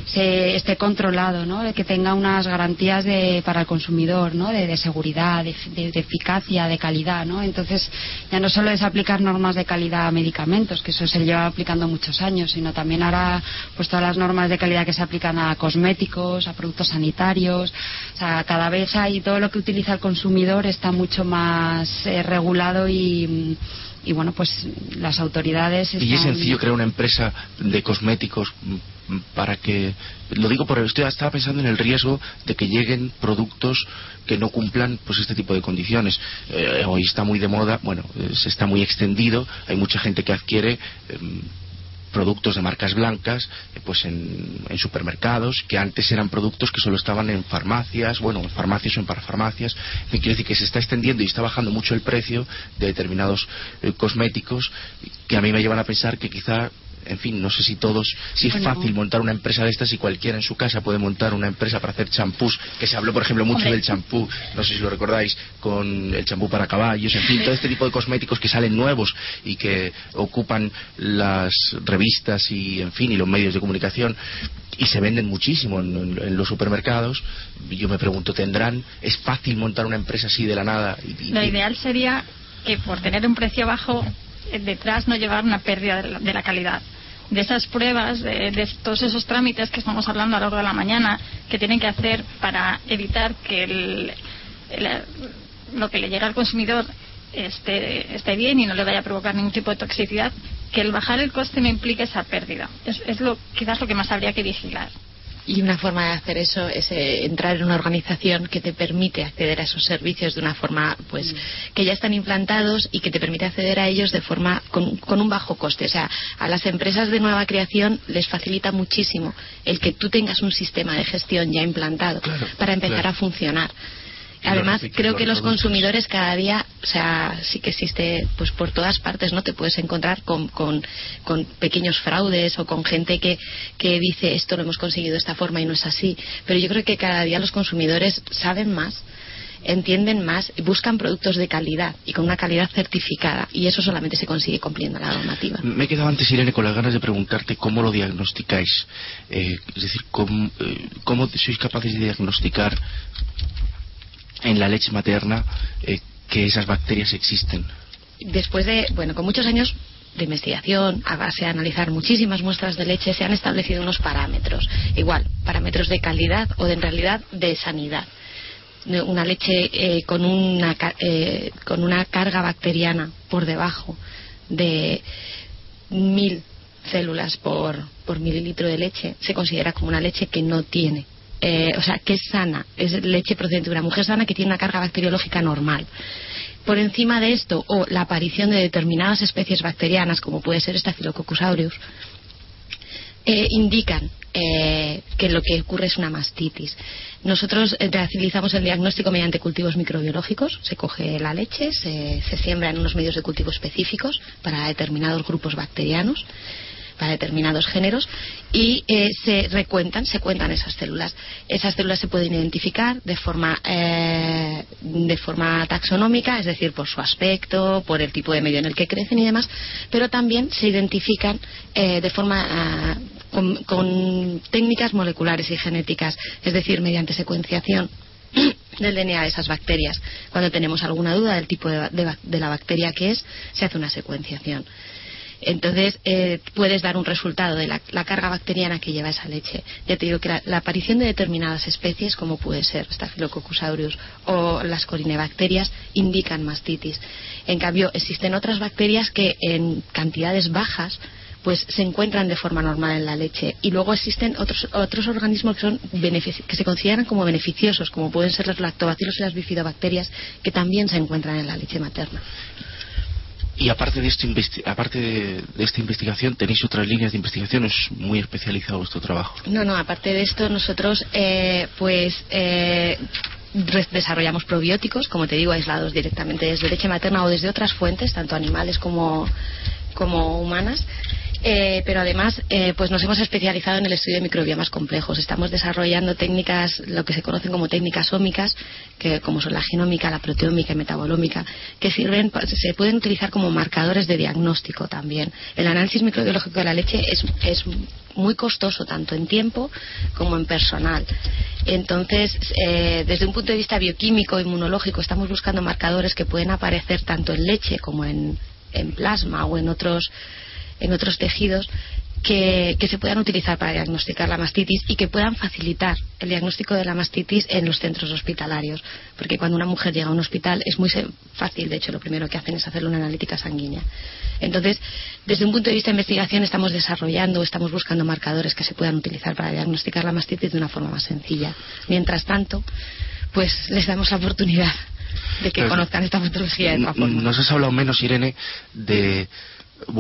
se esté controlado, ¿no? Que tenga unas garantías de, para el consumidor, ¿no? De, de seguridad, de, de- de eficacia, de calidad, ¿no? Entonces ya no solo es aplicar normas de calidad a medicamentos, que eso se lleva aplicando muchos años, sino también ahora pues todas las normas de calidad que se aplican a cosméticos, a productos sanitarios, o sea, sea, cada vez hay todo lo que utiliza el consumidor está mucho más eh, regulado y, y bueno, pues las autoridades. Y es sencillo crear una empresa de cosméticos para que lo digo porque estoy estaba pensando en el riesgo de que lleguen productos que no cumplan pues este tipo de condiciones. Eh, hoy está muy de moda bueno eh, se está muy extendido hay mucha gente que adquiere em, productos de marcas blancas eh, pues en, supermercados que antes eran productos que solo estaban en farmacias bueno en farmacias o en parafarmacias. Me quiere decir que se está extendiendo y está bajando mucho el precio de determinados cosméticos que a mí me llevan a pensar que quizá en fin, no sé si todos, si es fácil montar una empresa de estas y cualquiera en su casa puede montar una empresa para hacer champús, que se habló, por ejemplo, mucho del champú, no sé si lo recordáis, con el champú para caballos, en fin, todo este tipo de cosméticos que salen nuevos y que ocupan las revistas y, en fin, y los medios de comunicación y se venden muchísimo en, los supermercados. Yo me pregunto, ¿tendrán? ¿Es fácil montar una empresa así de la nada? lo ideal sería que por tener un precio bajo eh, detrás no llevar una pérdida de la calidad de esas pruebas, de, todos esos trámites que estamos hablando a lo largo de la mañana, que tienen que hacer para evitar que lo que le llega al consumidor esté, esté bien y no le vaya a provocar ningún tipo de toxicidad, que el bajar el coste no implique esa pérdida. Es, es lo, quizás lo que más habría que vigilar. Y una forma de hacer eso es eh, entrar en una organización que te permite acceder a esos servicios de una forma, pues, que ya están implantados y que te permite acceder a ellos de forma con, un bajo coste. O sea, a las empresas de nueva creación les facilita muchísimo el que tú tengas un sistema de gestión ya implantado para empezar a funcionar. Además, creo que los consumidores cada día, o sea, sí que existe, pues por todas partes, ¿no? Te puedes encontrar con, con, pequeños fraudes o con gente que, que dice esto lo hemos conseguido de esta forma y no es así. Pero yo creo que cada día los consumidores saben más entienden más, buscan productos de calidad y con una calidad certificada y eso solamente se consigue cumpliendo la normativa. Me he quedado antes, Irene, con las ganas de preguntarte cómo lo diagnosticáis. Eh, es decir, cómo, eh, cómo sois capaces de diagnosticar en la leche materna eh, que esas bacterias existen. Después de, bueno, con muchos años de investigación, a base de analizar muchísimas muestras de leche, se han establecido unos parámetros. Igual, parámetros de calidad o de, en realidad de sanidad. Una leche eh, con, una, eh, con una carga bacteriana por debajo de mil células por, por mililitro de leche se considera como una leche que no tiene eh, o sea, que es sana, es leche procedente de una mujer sana que tiene una carga bacteriológica normal. Por encima de esto, o la aparición de determinadas especies bacterianas, como puede ser Staphylococcus aureus, eh, indican eh, que lo que ocurre es una mastitis. Nosotros realizamos el diagnóstico mediante cultivos microbiológicos. Se coge la leche, se siembra en unos medios de cultivo específicos para determinados grupos bacterianos para determinados géneros y eh, se recuentan, se cuentan esas células. Esas células se pueden identificar de forma, eh, de forma taxonómica, es decir, por su aspecto, por el tipo de medio en el que crecen y demás, pero también se identifican eh, de forma ah, con, técnicas moleculares y genéticas, es decir, mediante secuenciación (clears throat) del DNA de esas bacterias. Cuando tenemos alguna duda del tipo de la bacteria que es, se hace una secuenciación. Entonces, eh, puedes dar un resultado de la, carga bacteriana que lleva esa leche. Ya te digo que la, aparición de determinadas especies, como puede ser Staphylococcus aureus o las corinebacterias, indican mastitis. En cambio, existen otras bacterias que en cantidades bajas pues se encuentran de forma normal en la leche y luego existen otros otros organismos que son que se consideran como beneficiosos como pueden ser los lactobacilos y las bifidobacterias que también se encuentran en la leche materna y aparte de, esto, aparte de, esta investigación, ¿tenéis otras líneas de investigación? ¿Es muy especializado vuestro trabajo? No, no, aparte de esto, nosotros, eh, pues. Eh, desarrollamos probióticos, como te digo, aislados directamente desde leche materna o desde otras fuentes, tanto animales como, como humanas. Eh, pero además eh, pues nos hemos especializado en el estudio de microbiomas complejos. Estamos desarrollando técnicas, lo que se conocen como técnicas ómicas, que como son la genómica, la proteómica y metabolómica, que sirven, se pueden utilizar como marcadores de diagnóstico también. El análisis microbiológico de la leche es, es muy costoso tanto en tiempo como en personal. Entonces, eh, desde un punto de vista bioquímico, inmunológico, estamos buscando marcadores que pueden aparecer tanto en leche como en, en plasma o en otros en otros tejidos que, se puedan utilizar para diagnosticar la mastitis y que puedan facilitar el diagnóstico de la mastitis en los centros hospitalarios. Porque cuando una mujer llega a un hospital es muy fácil, de hecho, lo primero que hacen es hacerle una analítica sanguínea. Entonces, desde un punto de vista de investigación, estamos desarrollando, estamos buscando marcadores que se puedan utilizar para diagnosticar la mastitis de una forma más sencilla. Mientras tanto, pues les damos la oportunidad de que conozcan esta patología de forma. Nos has hablado menos, Irene, de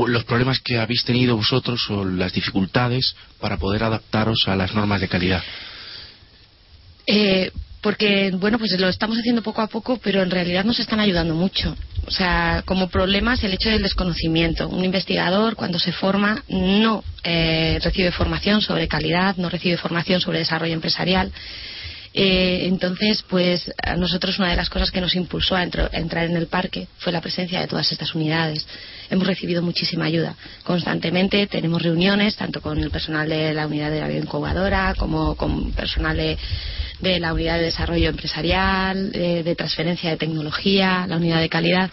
los problemas que habéis tenido vosotros o las dificultades para poder adaptaros a las normas de calidad. Eh, porque, bueno, pues lo estamos haciendo poco a poco, pero en realidad nos están ayudando mucho. O sea, como problemas el hecho del desconocimiento. Un investigador, cuando se forma, no eh, recibe formación sobre calidad, no recibe formación sobre desarrollo empresarial eh, entonces, pues a nosotros una de las cosas que nos impulsó a, entrar en el parque fue la presencia de todas estas unidades. Hemos recibido muchísima ayuda. Constantemente tenemos reuniones, tanto con el personal de la unidad de la bioincubadora como con personal de, la unidad de desarrollo empresarial, de, de transferencia de tecnología, la unidad de calidad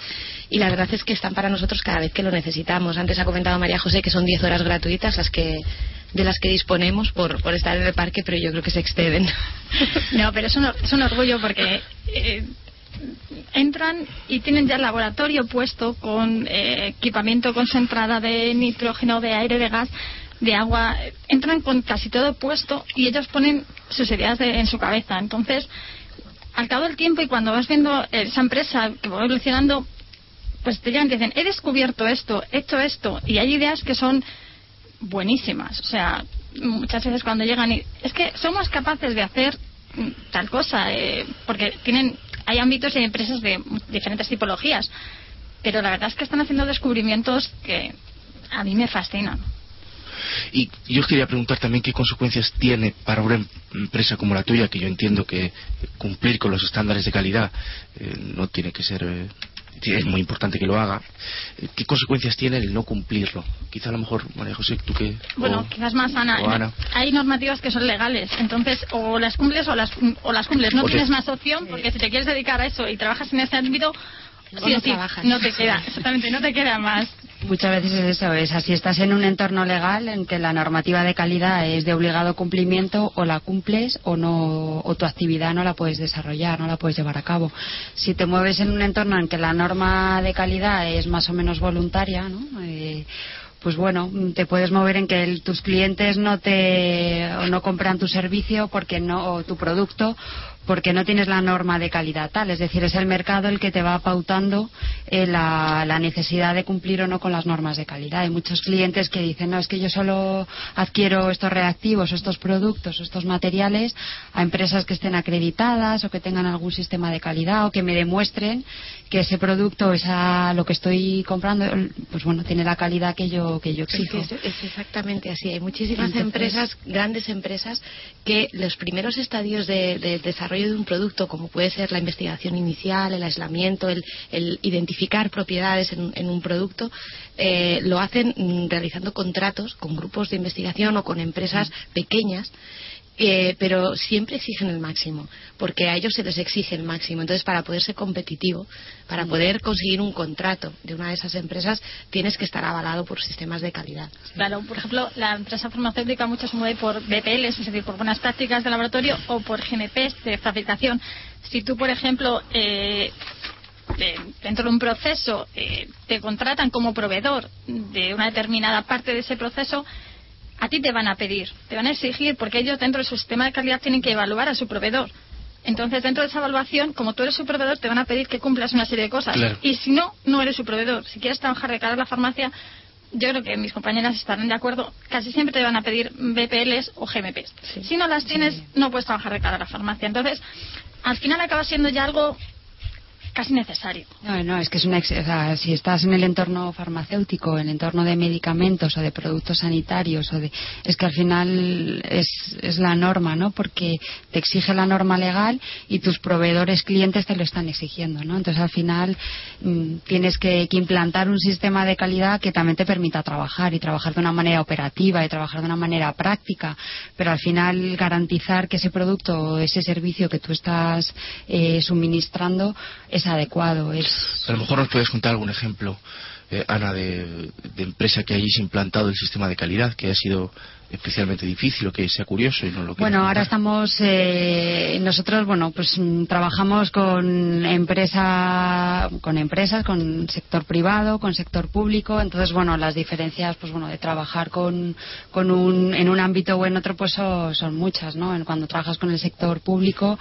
y la verdad es que están para nosotros cada vez que lo necesitamos. Antes ha comentado María José que son 10 horas gratuitas las que de las que disponemos por, por estar en el parque, pero yo creo que se exceden. (laughs) No, pero es un, es un orgullo porque eh, entran y tienen ya el laboratorio puesto con eh, equipamiento concentrada de nitrógeno, de aire, de gas, de agua. Entran con casi todo puesto y ellos ponen sus ideas en su cabeza. Entonces, al cabo del tiempo y cuando vas viendo esa empresa que va evolucionando, pues te llegan y dicen, he descubierto esto, he hecho esto, y hay ideas que son buenísimas. O sea, muchas veces cuando llegan y es que somos capaces de hacer tal cosa, eh, porque tienen hay ámbitos y hay empresas de diferentes tipologías, pero la verdad es que están haciendo descubrimientos que a mí me fascinan. Y yo quería preguntar también qué consecuencias tiene para una empresa como la tuya, que yo entiendo que cumplir con los estándares de calidad eh, no tiene que ser eh, es muy importante que lo haga. Eh, ¿Qué consecuencias tiene el no cumplirlo? Quizá a lo mejor, María José, tú que... Bueno, quizás más Ana. Hay normativas que son legales, entonces o las cumples o las, o las cumples. No tienes más opción porque si te quieres dedicar a eso y trabajas en ese ámbito, no, te queda, exactamente, no te queda más. Muchas veces es eso, es así. Estás en un entorno legal en que la normativa de calidad es de obligado cumplimiento, o la cumples o no, o tu actividad no la puedes desarrollar, no la puedes llevar a cabo. Si te mueves en un entorno en que la norma de calidad es más o menos voluntaria, ¿no? Eh, pues bueno, te puedes mover en que tus clientes no te no compran tu servicio porque no o tu producto porque no tienes la norma de calidad tal. Es decir, es el mercado el que te va pautando eh, la, necesidad de cumplir o no con las normas de calidad. Hay muchos clientes que dicen, no, es que yo solo adquiero estos reactivos, estos productos, estos materiales a empresas que estén acreditadas o que tengan algún sistema de calidad o que me demuestren que ese producto, esa, lo que estoy comprando, pues bueno, tiene la calidad que yo, que yo exijo. Es, exactamente así. Hay muchísimas empresas, grandes empresas, que los primeros estadios de desarrollo de un producto, como puede ser la investigación inicial, el aislamiento, el, identificar propiedades en, un producto, eh, lo hacen mm, realizando contratos con grupos de investigación o con empresas pequeñas eh, pero siempre exigen el máximo, porque a ellos se les exige el máximo. Entonces, para poder ser competitivo, para poder conseguir un contrato de una de esas empresas, tienes que estar avalado por sistemas de calidad. Claro, por ejemplo, la empresa farmacéutica mucho se mueve por BPLs, es decir, por buenas prácticas de laboratorio o por GNPs de fabricación. Si tú, por ejemplo, eh, dentro de un proceso eh, te contratan como proveedor de una determinada parte de ese proceso, a ti te van a pedir, te van a exigir, porque ellos dentro de su sistema de calidad tienen que evaluar a su proveedor. Entonces, dentro de esa evaluación, como tú eres su proveedor, te van a pedir que cumplas una serie de cosas. Y si no, no eres su proveedor. Si quieres trabajar de cara a la farmacia, yo creo que mis compañeras estarán de acuerdo, casi siempre te van a pedir BPLs o GMPs. Si no las tienes, no puedes trabajar de cara a la farmacia. Entonces, al final acaba siendo ya algo casi necesario. No, no, es que es una. O si estás en el entorno farmacéutico, en el entorno de medicamentos o de productos sanitarios, o de, es que al final es, es la norma, ¿no? Porque te exige la norma legal y tus proveedores clientes te lo están exigiendo, ¿no? Entonces al final mm, tienes que, que, implantar un sistema de calidad que también te permita trabajar y trabajar de una manera operativa y trabajar de una manera práctica, pero al final garantizar que ese producto o ese servicio que tú estás eh, suministrando es adecuado. Es... A lo mejor nos puedes contar algún ejemplo eh, Ana, de, empresa que hayáis implantado el sistema de calidad, que ha sido especialmente difícil o que sea curioso y no lo Bueno, ahora estamos eh, nosotros, bueno, pues mm, trabajamos con empresa, con empresas, con sector privado, con sector público, entonces bueno, las diferencias, pues bueno, de trabajar con, con un, en un ámbito o en otro, pues son, son muchas, ¿no? Cuando trabajas con el sector público,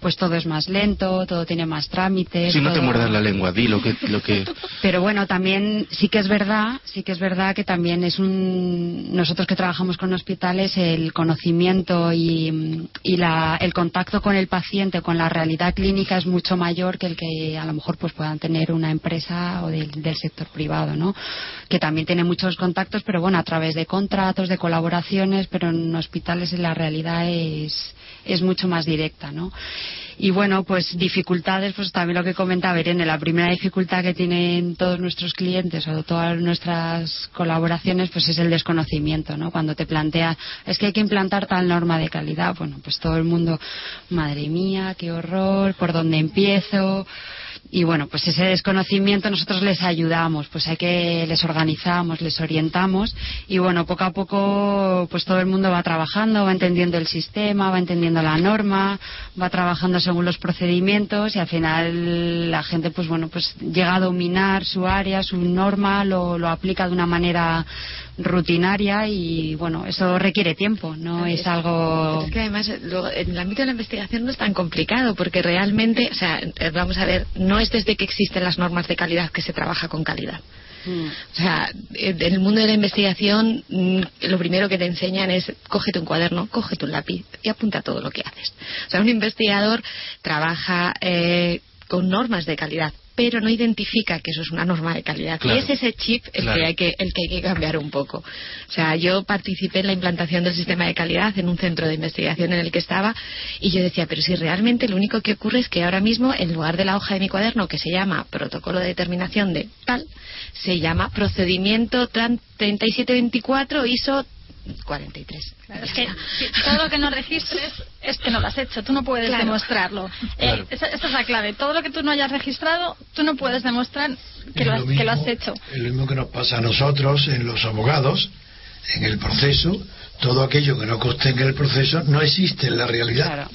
pues todo es más lento, todo tiene más trámites. Si no te muerdas la lengua, di lo que, lo que. (laughs) Pero bueno, también sí que es verdad, sí que es verdad que también es un nosotros que trabajamos con hospitales el conocimiento y, y la, el contacto con el paciente, con la realidad clínica es mucho mayor que el que a lo mejor pues puedan tener una empresa o del, del sector privado, ¿no? Que también tiene muchos contactos, pero bueno, a través de contratos, de colaboraciones, pero en hospitales la realidad es es mucho más directa, ¿no? Y bueno, pues dificultades, pues también lo que comentaba Irene, la primera dificultad que tienen todos nuestros clientes o todas nuestras colaboraciones, pues es el desconocimiento, ¿no? Cuando te plantea, es que hay que implantar tal norma de calidad, bueno, pues todo el mundo, madre mía, qué horror, por dónde empiezo, y bueno, pues ese desconocimiento nosotros les ayudamos, pues hay que les organizamos, les orientamos y bueno, poco a poco pues todo el mundo va trabajando, va entendiendo el sistema, va entendiendo la norma, va trabajando según los procedimientos y al final la gente pues bueno, pues llega a dominar su área, su norma, lo, lo aplica de una manera rutinaria y bueno, eso requiere tiempo, no es, algo. Es que además en el ámbito de la investigación no es tan complicado porque realmente, o sea, eh, vamos a ver, no es desde que existen las normas de calidad que se trabaja con calidad. Mm. O sea, en el mundo de la investigación mm, lo primero que te enseñan es cógete un cuaderno, cógete un lápiz y apunta todo lo que haces. O sea, un investigador trabaja eh, con normas de calidad, pero no identifica que eso es una norma de calidad. Y es ese chip el, que hay que, el que hay que cambiar un poco. O sea, yo participé en la implantación del sistema de calidad en un centro de investigación en el que estaba y yo decía, pero si realmente lo único que ocurre es que ahora mismo, en lugar de la hoja de mi cuaderno que se llama protocolo de determinación de tal, se llama procedimiento 3724 ISO 43. es que todo lo que no registres es que no lo has hecho, tú no puedes demostrarlo. Eh, esa, es la clave. Todo lo que tú no hayas registrado, tú no puedes demostrar que, lo, has, hecho. Es lo mismo que nos pasa a nosotros en los abogados, en el proceso. Todo aquello que no constenga el proceso no existe en la realidad. Claro,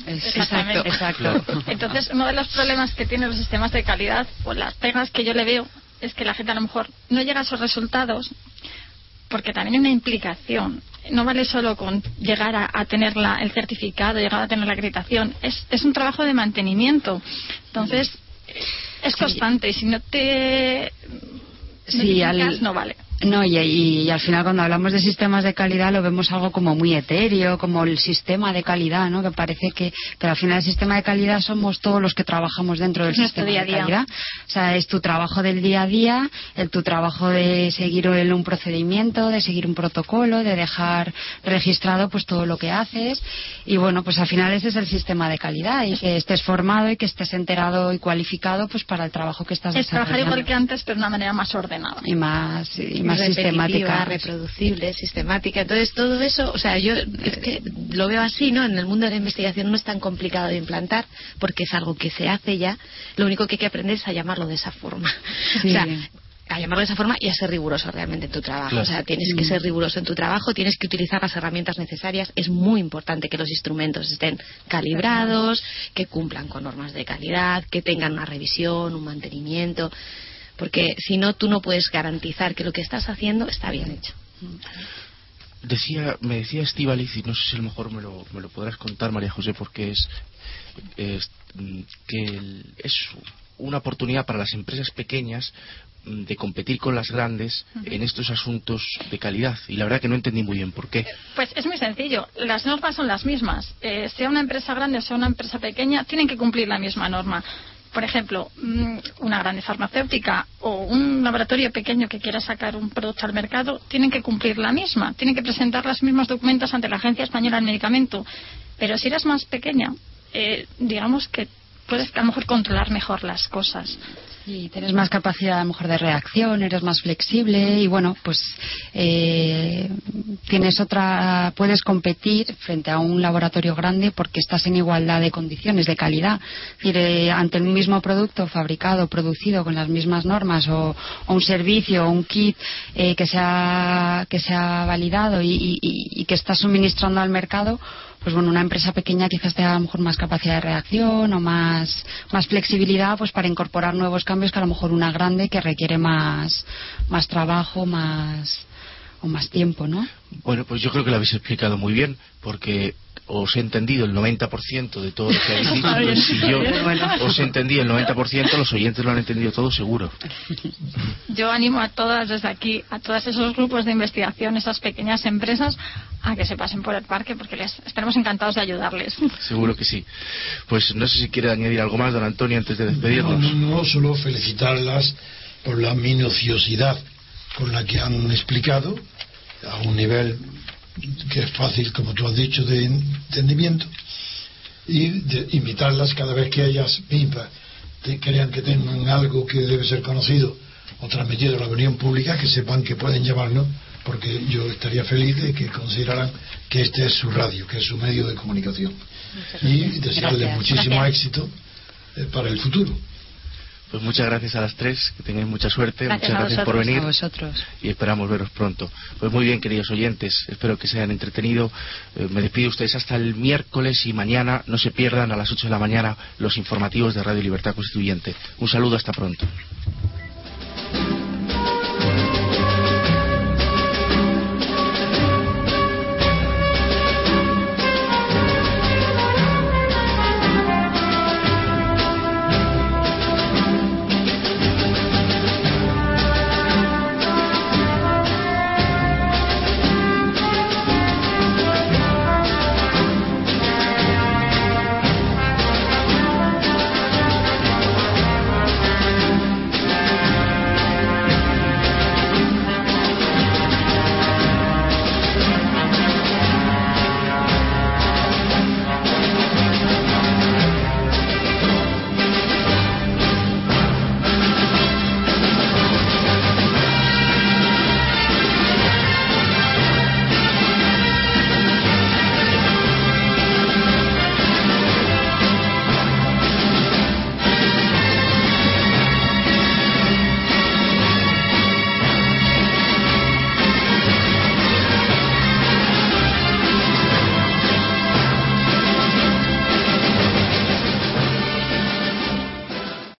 exacto. Entonces, uno de los problemas que tienen los sistemas de calidad, o las pegas que yo le veo, es que la gente a lo mejor no llega a esos resultados porque también hay una implicación. No vale solo con llegar a, tener el certificado, llegar a tener la acreditación. Es, es un trabajo de mantenimiento. Entonces, es constante. Y si no te. Sí, no vale. No, y, al final cuando hablamos de sistemas de calidad lo vemos algo como muy etéreo, como el sistema de calidad, ¿no? Que parece que, pero al final el sistema de calidad somos todos los que trabajamos dentro del sistema de calidad. O sea, es tu trabajo del día a día, el tu trabajo de seguir un procedimiento, de seguir un protocolo, de dejar registrado pues todo lo que haces y bueno, pues al final ese es el sistema de calidad y que estés formado y que estés enterado y cualificado pues para el trabajo que estás es trabajar igual que antes pero de una manera más ordenada y más sistemática. reproducible, sistemática. Entonces, todo eso, o sea, yo es que lo veo así, ¿no? En el mundo de la investigación no es tan complicado de implantar porque es algo que se hace ya. Lo único que hay que aprender es a llamarlo de esa forma. O sea, a llamarlo de esa forma y a ser riguroso realmente en tu trabajo. O sea, tienes que ser riguroso en tu trabajo, tienes que utilizar las herramientas necesarias. Es muy importante que los instrumentos estén calibrados, que cumplan con normas de calidad, que tengan una revisión, un mantenimiento porque si no, tú no puedes garantizar que lo que estás haciendo está bien hecho. Decía, me decía Estivaliz, y no sé si a lo mejor me lo, me lo podrás contar, María José, porque es, que es una oportunidad para las empresas pequeñas mm, de competir con las grandes en estos asuntos de calidad. Y la verdad que no entendí muy bien por qué. Pues es muy sencillo. Las normas son las mismas. Eh, sea una empresa grande o sea una empresa pequeña, tienen que cumplir la misma norma por ejemplo, mm, una grande farmacéutica o un laboratorio pequeño que quiera sacar un producto al mercado, tienen que cumplir la misma, tienen que presentar los mismos documentos ante la Agencia Española del Medicamento. Pero si eres más pequeña, eh, digamos que puedes a lo mejor controlar mejor las cosas. Y tienes más capacidad a lo mejor de reacción, eres más flexible y bueno, pues eh, tienes otra, puedes competir frente a un laboratorio grande porque estás en igualdad de condiciones, de calidad. Es decir, eh, ante el mismo producto fabricado, producido con las mismas normas o, un servicio o un kit eh, que, se ha, que se ha validado y, y que está suministrando al mercado, pues bueno, una empresa pequeña quizás tenga a lo mejor más capacidad de reacción o más, más flexibilidad pues para incorporar nuevos cambios que a lo mejor una grande que requiere más, más trabajo, más o más tiempo, ¿no? Bueno, pues yo creo que lo habéis explicado muy bien, porque os he entendido el 90% de todo lo que habéis dicho, (laughs) si yo os he entendido el 90%, los oyentes lo han entendido todo seguro. Yo animo a todas desde aquí, a todos esos grupos de investigación, esas pequeñas empresas, a que se pasen por el parque, porque les estaremos encantados de ayudarles. Seguro que sí. Pues no sé si quiere añadir algo más, don Antonio, antes de despedirnos. No, no, no solo felicitarlas por la minuciosidad con la que han explicado, a un nivel que es fácil, como tú has dicho, de entendimiento, y de invitarlas cada vez que ellas mismas crean que tengan algo que debe ser conocido o transmitido a la opinión pública, que sepan que pueden llamarnos, porque yo estaría feliz de que consideraran que este es su radio, que es su medio de comunicación. Y desearles muchísimo éxito eh, para el futuro. Pues muchas gracias a las tres, que tengáis mucha suerte, muchas gracias por venir y esperamos veros pronto. Pues muy bien, queridos oyentes, espero que se hayan entretenido. Eh, me despido de ustedes hasta el miércoles y mañana no se pierdan a las 8 de la mañana los informativos de Radio Libertad Constituyente. Un saludo, hasta pronto.